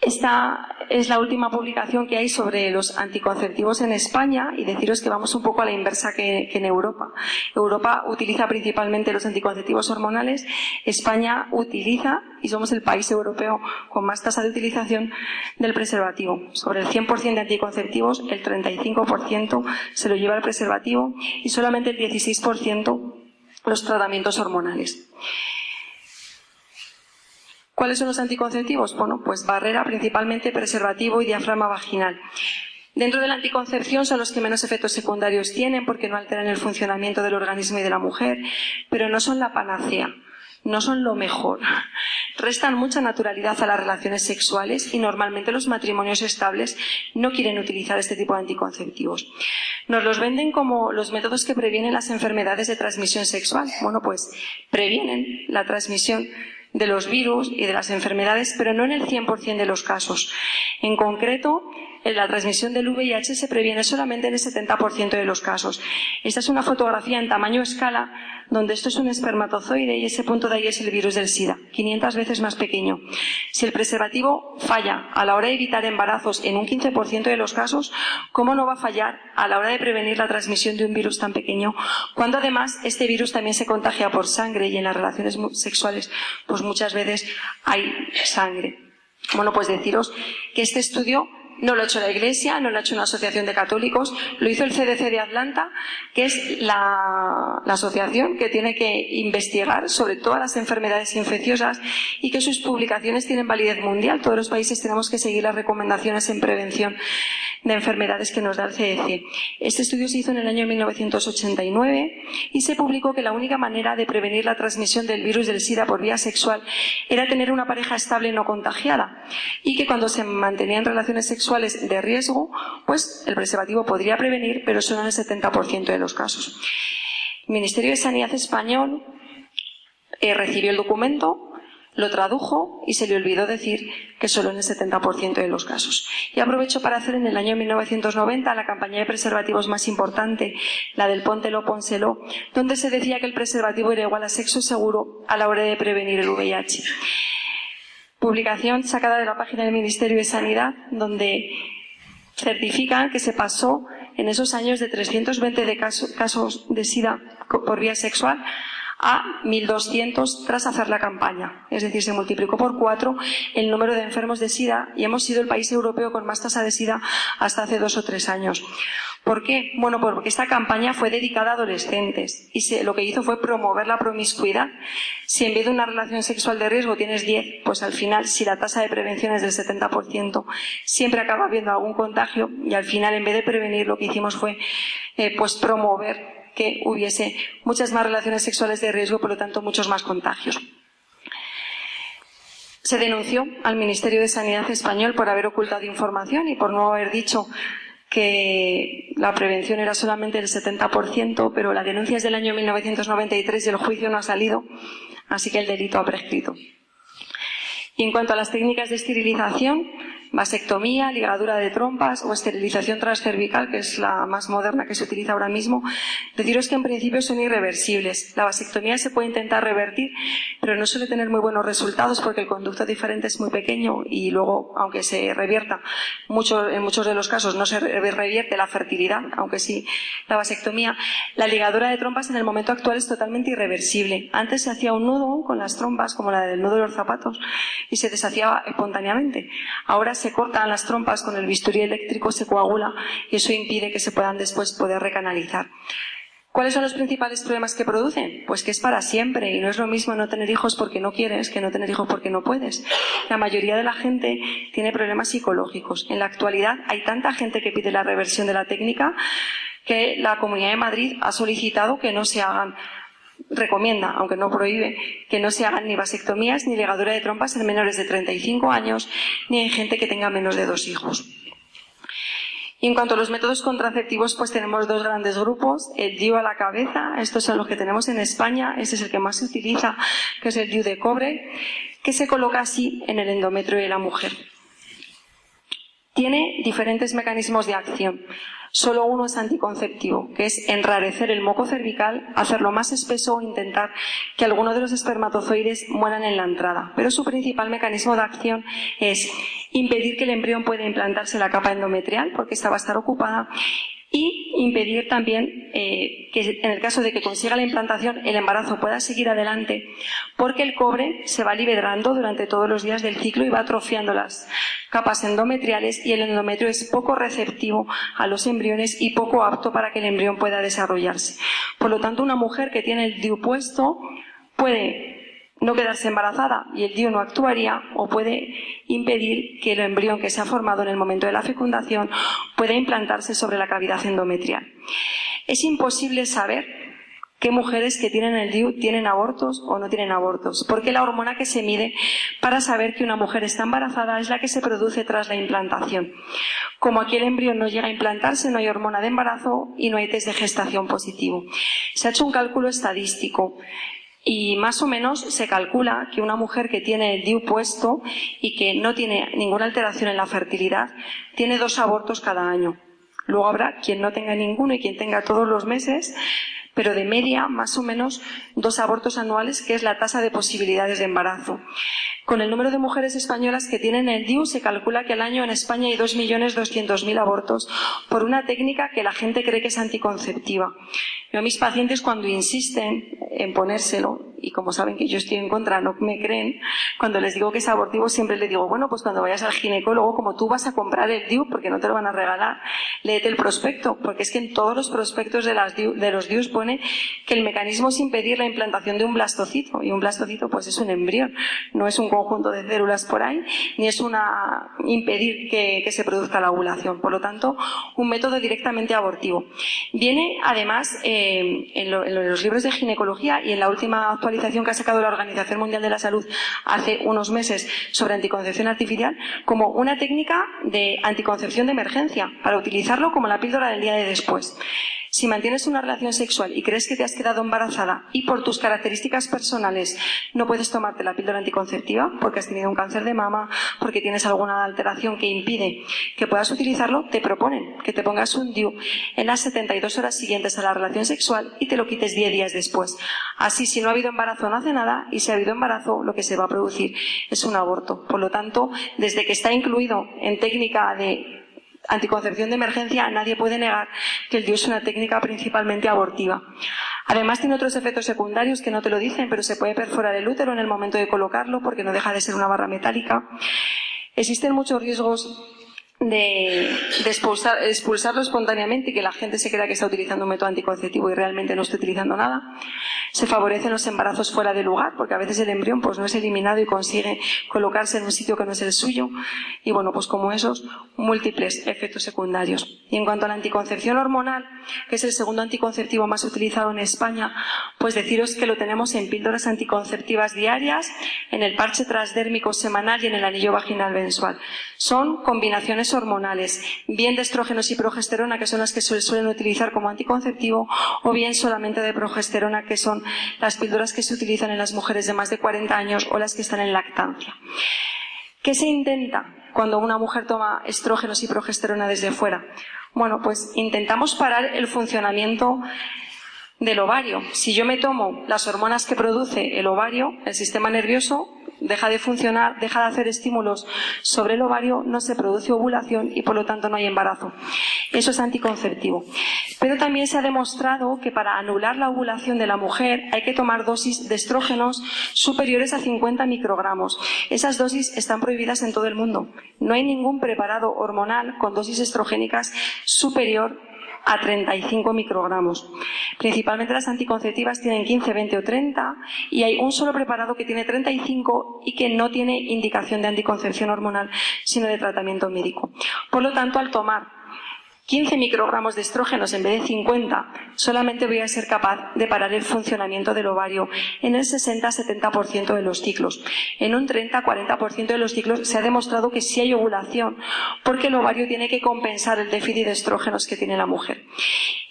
Esta es la última publicación que hay sobre los anticonceptivos en España y deciros que vamos un poco a la inversa que, en Europa. Europa utiliza principalmente los anticonceptivos hormonales, España utiliza, y somos el país europeo con más tasa de utilización del preservativo. Sobre el 100% de anticonceptivos, el 35% se lo lleva el preservativo y solamente el 16% los tratamientos hormonales. ¿Cuáles son los anticonceptivos? Bueno, pues barrera principalmente preservativo y diafragma vaginal. Dentro de la anticoncepción son los que menos efectos secundarios tienen porque no alteran el funcionamiento del organismo y de la mujer, pero no son la panacea, no son lo mejor. Restan mucha naturalidad a las relaciones sexuales y normalmente los matrimonios estables no quieren utilizar este tipo de anticonceptivos. Nos los venden como los métodos que previenen las enfermedades de transmisión sexual. Bueno, pues previenen la transmisión de los virus y de las enfermedades, pero no en el 100% de los casos. En concreto, la transmisión del VIH se previene solamente en el 70% de los casos. Esta es una fotografía en tamaño escala donde esto es un espermatozoide y ese punto de ahí es el virus del SIDA, 500 veces más pequeño. Si el preservativo falla a la hora de evitar embarazos en un 15% de los casos, ¿cómo no va a fallar a la hora de prevenir la transmisión de un virus tan pequeño? Cuando además este virus también se contagia por sangre y en las relaciones sexuales pues muchas veces hay sangre. Bueno, pues deciros que este estudio no lo ha hecho la Iglesia, no lo ha hecho una asociación de católicos, lo hizo el CDC de Atlanta, que es la, asociación que tiene que investigar sobre todas las enfermedades infecciosas y que sus publicaciones tienen validez mundial. Todos los países tenemos que seguir las recomendaciones en prevención de enfermedades que nos da el CDC. Este estudio se hizo en el año 1989 y se publicó que la única manera de prevenir la transmisión del virus del SIDA por vía sexual era tener una pareja estable no contagiada y que cuando se mantenían relaciones sexuales de riesgo, pues el preservativo podría prevenir, pero solo en el 70% de los casos. El Ministerio de Sanidad español eh, recibió el documento, lo tradujo y se le olvidó decir que solo en el 70% de los casos. Y aprovecho para hacer en el año 1990 la campaña de preservativos más importante, la del Póntelo, Pónselo, donde se decía que el preservativo era igual a sexo seguro a la hora de prevenir el VIH. Publicación sacada de la página del Ministerio de Sanidad, donde certifican que se pasó en esos años de 320 de casos de SIDA por vía sexual a 1.200 tras hacer la campaña. Es decir, se multiplicó por cuatro el número de enfermos de SIDA y hemos sido el país europeo con más tasa de SIDA hasta hace dos o tres años. ¿Por qué? Bueno, porque esta campaña fue dedicada a adolescentes y lo que hizo fue promover la promiscuidad. Si en vez de una relación sexual de riesgo tienes 10, pues al final, si la tasa de prevención es del 70%, siempre acaba habiendo algún contagio y al final, en vez de prevenir, lo que hicimos fue eh, pues promover que hubiese muchas más relaciones sexuales de riesgo, por lo tanto, muchos más contagios. Se denunció al Ministerio de Sanidad español por haber ocultado información y por no haber dicho que la prevención era solamente del 70%, pero la denuncia es del año 1993 y el juicio no ha salido, así que el delito ha prescrito. Y en cuanto a las técnicas de esterilización, vasectomía, ligadura de trompas o esterilización transcervical, que es la más moderna que se utiliza ahora mismo, deciros que en principio son irreversibles. La vasectomía se puede intentar revertir, pero no suele tener muy buenos resultados porque el conducto diferente es muy pequeño y luego, aunque se revierta, mucho, en muchos de los casos no se revierte la fertilidad, aunque sí la vasectomía. La ligadura de trompas en el momento actual es totalmente irreversible. Antes se hacía un nudo con las trompas, como la del nudo de los zapatos, y se deshacía espontáneamente. Ahora se cortan las trompas con el bisturí eléctrico, se coagula y eso impide que se puedan después poder recanalizar. ¿Cuáles son los principales problemas que producen? Pues que es para siempre y no es lo mismo no tener hijos porque no quieres que no tener hijos porque no puedes. La mayoría de la gente tiene problemas psicológicos. En la actualidad hay tanta gente que pide la reversión de la técnica que la Comunidad de Madrid ha solicitado que no se hagan recomienda, aunque no prohíbe, que no se hagan ni vasectomías ni ligadura de trompas en menores de 35 años ni en gente que tenga menos de dos hijos. Y en cuanto a los métodos contraceptivos, pues tenemos dos grandes grupos. El DIU a la cabeza, estos son los que tenemos en España, este es el que más se utiliza, que es el DIU de cobre, que se coloca así en el endometrio de la mujer. Tiene diferentes mecanismos de acción. Solo uno es anticonceptivo, que es enrarecer el moco cervical, hacerlo más espeso o intentar que alguno de los espermatozoides mueran en la entrada. Pero su principal mecanismo de acción es impedir que el embrión pueda implantarse en la capa endometrial, porque esta va a estar ocupada, y impedir también eh, que en el caso de que consiga la implantación el embarazo pueda seguir adelante porque el cobre se va liberando durante todos los días del ciclo y va atrofiando las capas endometriales y el endometrio es poco receptivo a los embriones y poco apto para que el embrión pueda desarrollarse. Por lo tanto, una mujer que tiene el DIU puesto puede no quedarse embarazada y el DIU no actuaría o puede impedir que el embrión que se ha formado en el momento de la fecundación pueda implantarse sobre la cavidad endometrial. Es imposible saber qué mujeres que tienen el DIU tienen abortos o no tienen abortos, porque la hormona que se mide para saber que una mujer está embarazada es la que se produce tras la implantación. Como aquí el embrión no llega a implantarse, no hay hormona de embarazo y no hay test de gestación positivo. Se ha hecho un cálculo estadístico y más o menos se calcula que una mujer que tiene el DIU puesto y que no tiene ninguna alteración en la fertilidad, tiene dos abortos cada año. Luego habrá quien no tenga ninguno y quien tenga todos los meses, pero de media, más o menos, dos abortos anuales, que es la tasa de posibilidades de embarazo. Con el número de mujeres españolas que tienen el DIU, se calcula que al año en España hay 2.200.000 abortos por una técnica que la gente cree que es anticonceptiva. Yo a mis pacientes cuando insisten en ponérselo, y como saben que yo estoy en contra, no me creen, cuando les digo que es abortivo siempre les digo, bueno, pues cuando vayas al ginecólogo, como tú vas a comprar el DIU, porque no te lo van a regalar, léete el prospecto, porque es que en todos los prospectos de, los DIUs pone que el mecanismo es impedir la implantación de un blastocito, y un blastocito pues es un embrión, no es un conjunto de células por ahí, ni es una impedir que, se produzca la ovulación. Por lo tanto, un método directamente abortivo. Viene además eh, en, en los libros de ginecología y en la última actualización que ha sacado la Organización Mundial de la Salud hace unos meses sobre anticoncepción artificial como una técnica de anticoncepción de emergencia para utilizarlo como la píldora del día de después. Si mantienes una relación sexual y crees que te has quedado embarazada y por tus características personales no puedes tomarte la píldora anticonceptiva porque has tenido un cáncer de mama, porque tienes alguna alteración que impide que puedas utilizarlo, te proponen que te pongas un DIU en las 72 horas siguientes a la relación sexual y te lo quites 10 días después. Así, si no ha habido embarazo, no hace nada y si ha habido embarazo, lo que se va a producir es un aborto. Por lo tanto, desde que está incluido en técnica de anticoncepción de emergencia, nadie puede negar que el DIU es una técnica principalmente abortiva. Además tiene otros efectos secundarios que no te lo dicen, pero se puede perforar el útero en el momento de colocarlo porque no deja de ser una barra metálica. Existen muchos riesgos de, expulsarlo espontáneamente y que la gente se crea que está utilizando un método anticonceptivo y realmente no está utilizando nada. Se favorecen los embarazos fuera de lugar, porque a veces el embrión pues, no es eliminado y consigue colocarse en un sitio que no es el suyo. Y bueno, pues como esos, múltiples efectos secundarios. Y en cuanto a la anticoncepción hormonal, que es el segundo anticonceptivo más utilizado en España, pues deciros que lo tenemos en píldoras anticonceptivas diarias, en el parche transdérmico semanal y en el anillo vaginal mensual. Son combinaciones hormonales, bien de estrógenos y progesterona, que son las que se suelen utilizar como anticonceptivo, o bien solamente de progesterona, que son las píldoras que se utilizan en las mujeres de más de 40 años o las que están en lactancia. ¿Qué se intenta cuando una mujer toma estrógenos y progesterona desde fuera? Bueno, pues intentamos parar el funcionamiento del ovario. Si yo me tomo las hormonas que produce el ovario, el sistema nervioso deja de funcionar, deja de hacer estímulos sobre el ovario, no se produce ovulación y por lo tanto no hay embarazo. Eso es anticonceptivo. Pero también se ha demostrado que para anular la ovulación de la mujer hay que tomar dosis de estrógenos superiores a 50 microgramos. Esas dosis están prohibidas en todo el mundo. No hay ningún preparado hormonal con dosis estrogénicas superior a 35 microgramos. Principalmente las anticonceptivas tienen 15, 20 o 30 y hay un solo preparado que tiene 35 y que no tiene indicación de anticoncepción hormonal, sino de tratamiento médico. Por lo tanto, al tomar 15 microgramos de estrógenos en vez de 50, solamente voy a ser capaz de parar el funcionamiento del ovario en el 60-70% de los ciclos. En un 30-40% de los ciclos se ha demostrado que sí hay ovulación, porque el ovario tiene que compensar el déficit de estrógenos que tiene la mujer.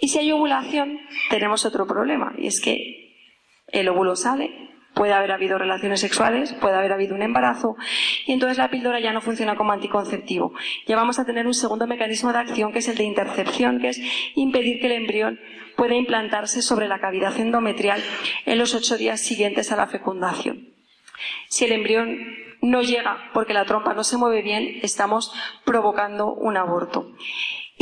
Y si hay ovulación, tenemos otro problema, y es que el óvulo sale, puede haber habido relaciones sexuales, puede haber habido un embarazo, y entonces la píldora ya no funciona como anticonceptivo. Ya vamos a tener un segundo mecanismo de acción que es el de intercepción, que es impedir que el embrión pueda implantarse sobre la cavidad endometrial en los ocho días siguientes a la fecundación. Si el embrión no llega porque la trompa no se mueve bien, estamos provocando un aborto.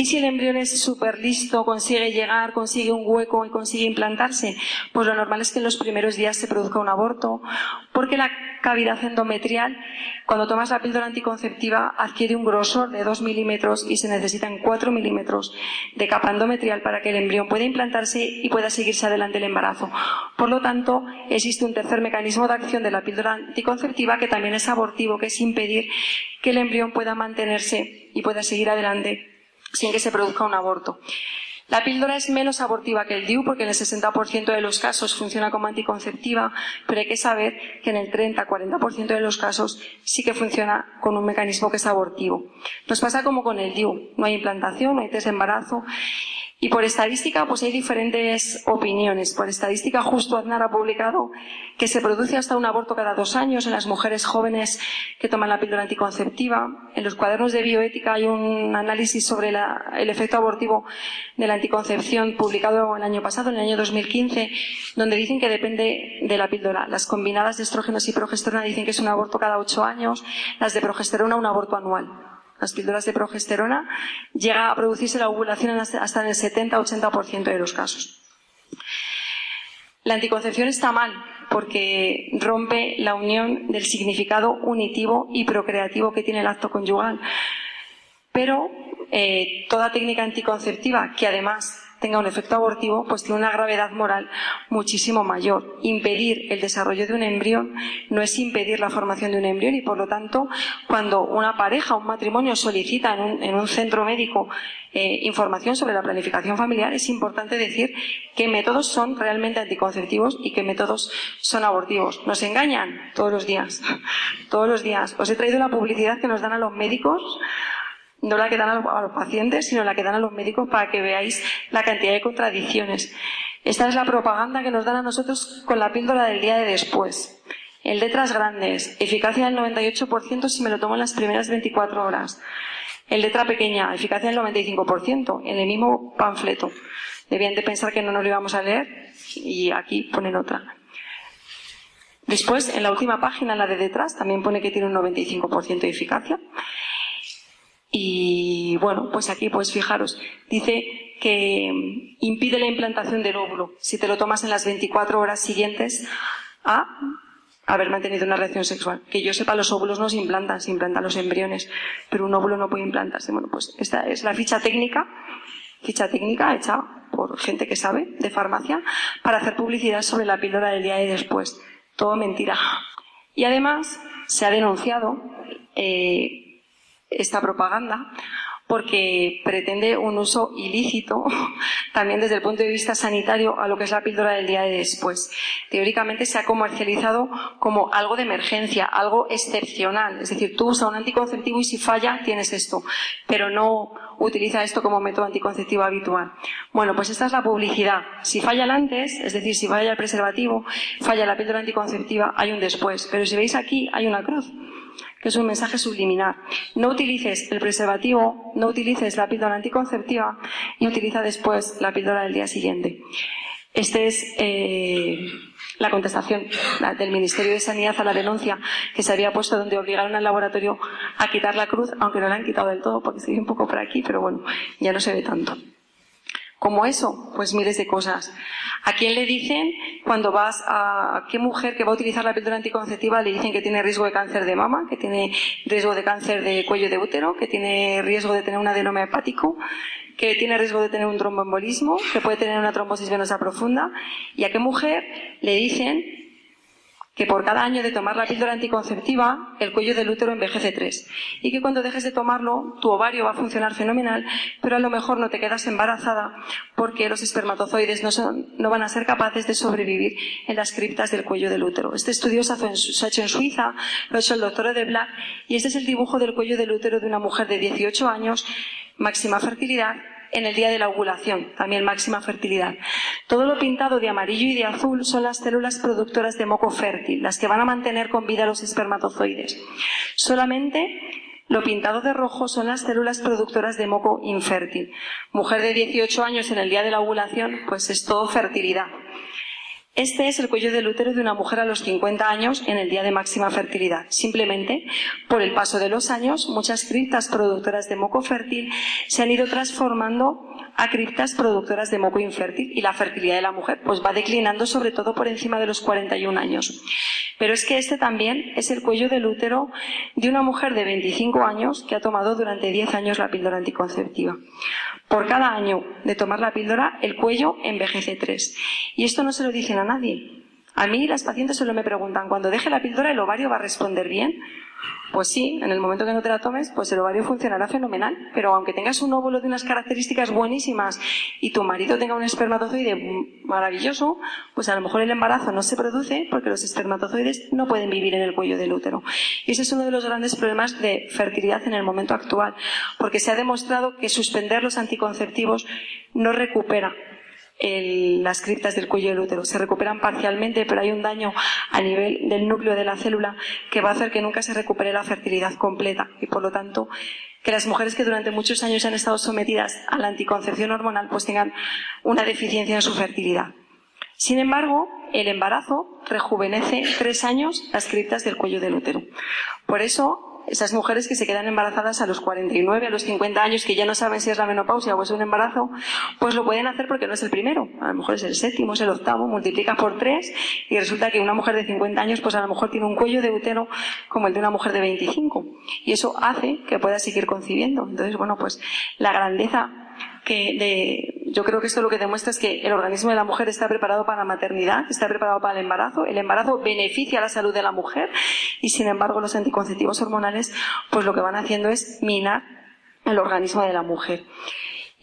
Y si el embrión es súper listo, consigue llegar, consigue un hueco y consigue implantarse, pues lo normal es que en los primeros días se produzca un aborto, porque la cavidad endometrial, cuando tomas la píldora anticonceptiva, adquiere un grosor de 2 milímetros y se necesitan 4 milímetros de capa endometrial para que el embrión pueda implantarse y pueda seguirse adelante el embarazo. Por lo tanto, existe un tercer mecanismo de acción de la píldora anticonceptiva que también es abortivo, que es impedir que el embrión pueda mantenerse y pueda seguir adelante sin que se produzca un aborto. La píldora es menos abortiva que el DIU porque en el 60% de los casos funciona como anticonceptiva, pero hay que saber que en el 30-40% de los casos sí que funciona con un mecanismo que es abortivo. Nos pasa como con el DIU. No hay implantación, no hay desembarazo y por estadística, pues hay diferentes opiniones. Por estadística, justo Aznar ha publicado que se produce hasta un aborto cada dos años en las mujeres jóvenes que toman la píldora anticonceptiva. En los cuadernos de bioética hay un análisis sobre el efecto abortivo de la anticoncepción publicado el año pasado, en el año 2015, donde dicen que depende de la píldora. Las combinadas de estrógenos y progesterona dicen que es un aborto cada ocho años, las de progesterona un aborto anual las píldoras de progesterona, llega a producirse la ovulación hasta en el 70-80% de los casos. La anticoncepción está mal porque rompe la unión del significado unitivo y procreativo que tiene el acto conyugal. Pero eh, toda técnica anticonceptiva que además tenga un efecto abortivo, pues tiene una gravedad moral muchísimo mayor. Impedir el desarrollo de un embrión no es impedir la formación de un embrión y por lo tanto, cuando una pareja, un matrimonio solicita en un, centro médico eh, información sobre la planificación familiar, es importante decir qué métodos son realmente anticonceptivos y qué métodos son abortivos. Nos engañan todos los días, todos los días. Os he traído la publicidad que nos dan a los médicos no la que dan a los pacientes, sino la que dan a los médicos para que veáis la cantidad de contradicciones. Esta es la propaganda que nos dan a nosotros con la píldora del día de después. En letras grandes, eficacia del 98% si me lo tomo en las primeras 24 horas. En letra pequeña, eficacia del 95%, en el mismo panfleto. Debían de pensar que no nos lo íbamos a leer y aquí ponen otra. Después, en la última página, la de detrás, también pone que tiene un 95% de eficacia. Y bueno, pues aquí pues fijaros, dice que impide la implantación del óvulo si te lo tomas en las 24 horas siguientes a haber mantenido una relación sexual. Que yo sepa, los óvulos no se implantan, se implantan los embriones, pero un óvulo no puede implantarse. Bueno, pues esta es la ficha técnica, ficha técnica hecha por gente que sabe de farmacia para hacer publicidad sobre la píldora del día y después. Todo mentira. Y además se ha denunciado eh, esta propaganda porque pretende un uso ilícito también desde el punto de vista sanitario a lo que es la píldora del día de después. Teóricamente se ha comercializado como algo de emergencia, algo excepcional. Es decir, tú usas un anticonceptivo y si falla tienes esto, pero no utiliza esto como método anticonceptivo habitual. Bueno, pues esta es la publicidad. Si falla el antes, es decir, si falla el preservativo, falla la píldora anticonceptiva, hay un después. Pero si veis aquí, hay una cruz que es un mensaje subliminar. No utilices el preservativo, no utilices la píldora anticonceptiva y utiliza después la píldora del día siguiente. Esta es eh, la contestación del Ministerio de Sanidad a la denuncia que se había puesto donde obligaron al laboratorio a quitar la cruz, aunque no la han quitado del todo porque se ve un poco por aquí, pero bueno, ya no se ve tanto. Como eso, pues miles de cosas. ¿A quién le dicen cuando vas a qué mujer que va a utilizar la píldora anticonceptiva le dicen que tiene riesgo de cáncer de mama, que tiene riesgo de cáncer de cuello de útero, que tiene riesgo de tener un adenoma hepático, que tiene riesgo de tener un tromboembolismo, que puede tener una trombosis venosa profunda? ¿Y a qué mujer le dicen que por cada año de tomar la píldora anticonceptiva, el cuello del útero envejece tres. Y que cuando dejes de tomarlo, tu ovario va a funcionar fenomenal, pero a lo mejor no te quedas embarazada porque los espermatozoides no, van a ser capaces de sobrevivir en las criptas del cuello del útero. Este estudio se, ha hecho en Suiza, lo ha hecho el doctor de Black, y este es el dibujo del cuello del útero de una mujer de 18 años, máxima fertilidad, en el día de la ovulación, también máxima fertilidad. Todo lo pintado de amarillo y de azul son las células productoras de moco fértil, las que van a mantener con vida los espermatozoides. Solamente lo pintado de rojo son las células productoras de moco infértil. Mujer de 18 años en el día de la ovulación, pues es todo fertilidad. Este es el cuello del útero de una mujer a los 50 años en el día de máxima fertilidad. Simplemente, por el paso de los años, muchas criptas productoras de moco fértil se han ido transformando a criptas productoras de moco infértil y la fertilidad de la mujer pues va declinando sobre todo por encima de los 41 años. Pero es que este también es el cuello del útero de una mujer de 25 años que ha tomado durante 10 años la píldora anticonceptiva. Por cada año de tomar la píldora, el cuello envejece tres. Y esto no se lo dicen a nadie. A mí las pacientes solo me preguntan, cuando deje la píldora, ¿el ovario va a responder bien? Pues sí, en el momento que no te la tomes, pues el ovario funcionará fenomenal. Pero aunque tengas un óvulo de unas características buenísimas y tu marido tenga un espermatozoide maravilloso, pues a lo mejor el embarazo no se produce porque los espermatozoides no pueden vivir en el cuello del útero. Y ese es uno de los grandes problemas de fertilidad en el momento actual, porque se ha demostrado que suspender los anticonceptivos no recupera las criptas del cuello del útero. Se recuperan parcialmente, pero hay un daño a nivel del núcleo de la célula que va a hacer que nunca se recupere la fertilidad completa y, por lo tanto, que las mujeres que durante muchos años han estado sometidas a la anticoncepción hormonal pues tengan una deficiencia en su fertilidad. Sin embargo, el embarazo rejuvenece tres años las criptas del cuello del útero. Por eso, esas mujeres que se quedan embarazadas a los 49, a los 50 años, que ya no saben si es la menopausia o es un embarazo, pues lo pueden hacer porque no es el primero. A lo mejor es el séptimo, es el octavo, multiplica por tres y resulta que una mujer de 50 años, pues a lo mejor tiene un cuello de útero como el de una mujer de 25. Y eso hace que pueda seguir concibiendo. Entonces, bueno, pues la grandeza que de, yo creo que esto lo que demuestra es que el organismo de la mujer está preparado para la maternidad, está preparado para el embarazo, el embarazo beneficia la salud de la mujer y sin embargo los anticonceptivos hormonales pues lo que van haciendo es minar el organismo de la mujer.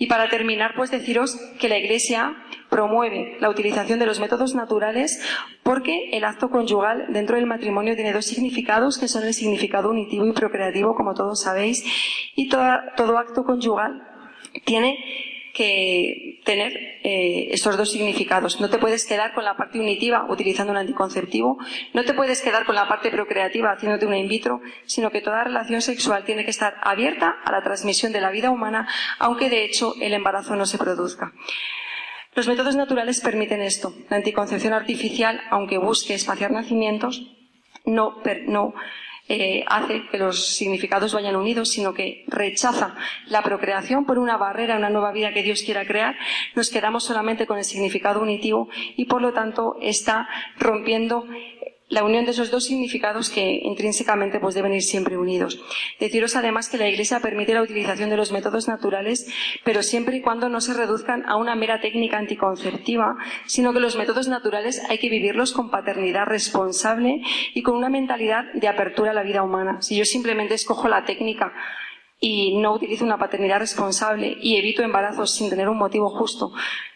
Y para terminar, pues deciros que la Iglesia promueve la utilización de los métodos naturales porque el acto conyugal dentro del matrimonio tiene dos significados, que son el significado unitivo y procreativo, como todos sabéis, y todo acto conyugal tiene que tener eh, estos dos significados. No te puedes quedar con la parte unitiva utilizando un anticonceptivo, no te puedes quedar con la parte procreativa haciéndote una in vitro, sino que toda relación sexual tiene que estar abierta a la transmisión de la vida humana, aunque de hecho el embarazo no se produzca. Los métodos naturales permiten esto. La anticoncepción artificial, aunque busque espaciar nacimientos, no, no eh, hace que los significados vayan unidos, sino que rechaza la procreación por una barrera, una nueva vida que Dios quiera crear, nos quedamos solamente con el significado unitivo y por lo tanto está rompiendo la unión de esos dos significados que intrínsecamente pues deben ir siempre unidos. Deciros además que la Iglesia permite la utilización de los métodos naturales, pero siempre y cuando no se reduzcan a una mera técnica anticonceptiva, sino que los métodos naturales hay que vivirlos con paternidad responsable y con una mentalidad de apertura a la vida humana. Si yo simplemente escojo la técnica y no utilizo una paternidad responsable y evito embarazos sin tener un motivo justo,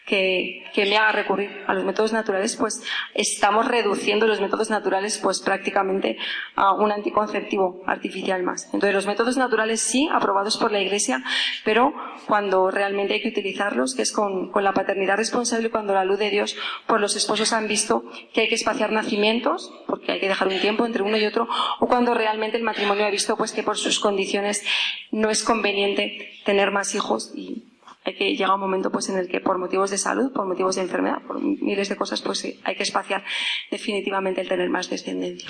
que, me haga recurrir a los métodos naturales, pues estamos reduciendo los métodos naturales pues prácticamente a un anticonceptivo artificial más. Entonces los métodos naturales sí, aprobados por la Iglesia, pero cuando realmente hay que utilizarlos, que es con, con la paternidad responsable, cuando la luz de Dios, pues los esposos han visto que hay que espaciar nacimientos, porque hay que dejar un tiempo entre uno y otro, o cuando realmente el matrimonio ha visto pues que por sus condiciones no es conveniente tener más hijos y hay que llegar un momento pues en el que por motivos de salud, por motivos de enfermedad, por miles de cosas, pues hay que espaciar definitivamente el tener más descendencia.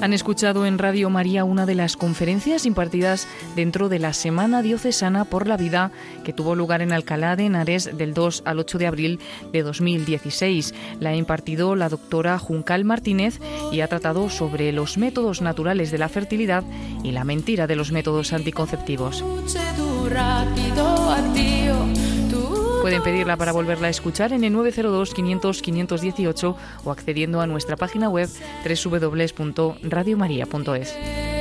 Han escuchado en Radio María una de las conferencias impartidas dentro de la Semana Diocesana por la Vida que tuvo lugar en Alcalá de Henares del 2 al 8 de abril de 2016. La ha impartido la doctora Juncal Martínez y ha tratado sobre los métodos naturales de la fertilidad y la mentira de los métodos anticonceptivos. Pueden pedirla para volverla a escuchar en el 902 500 518 o accediendo a nuestra página web www.radiomaria.es.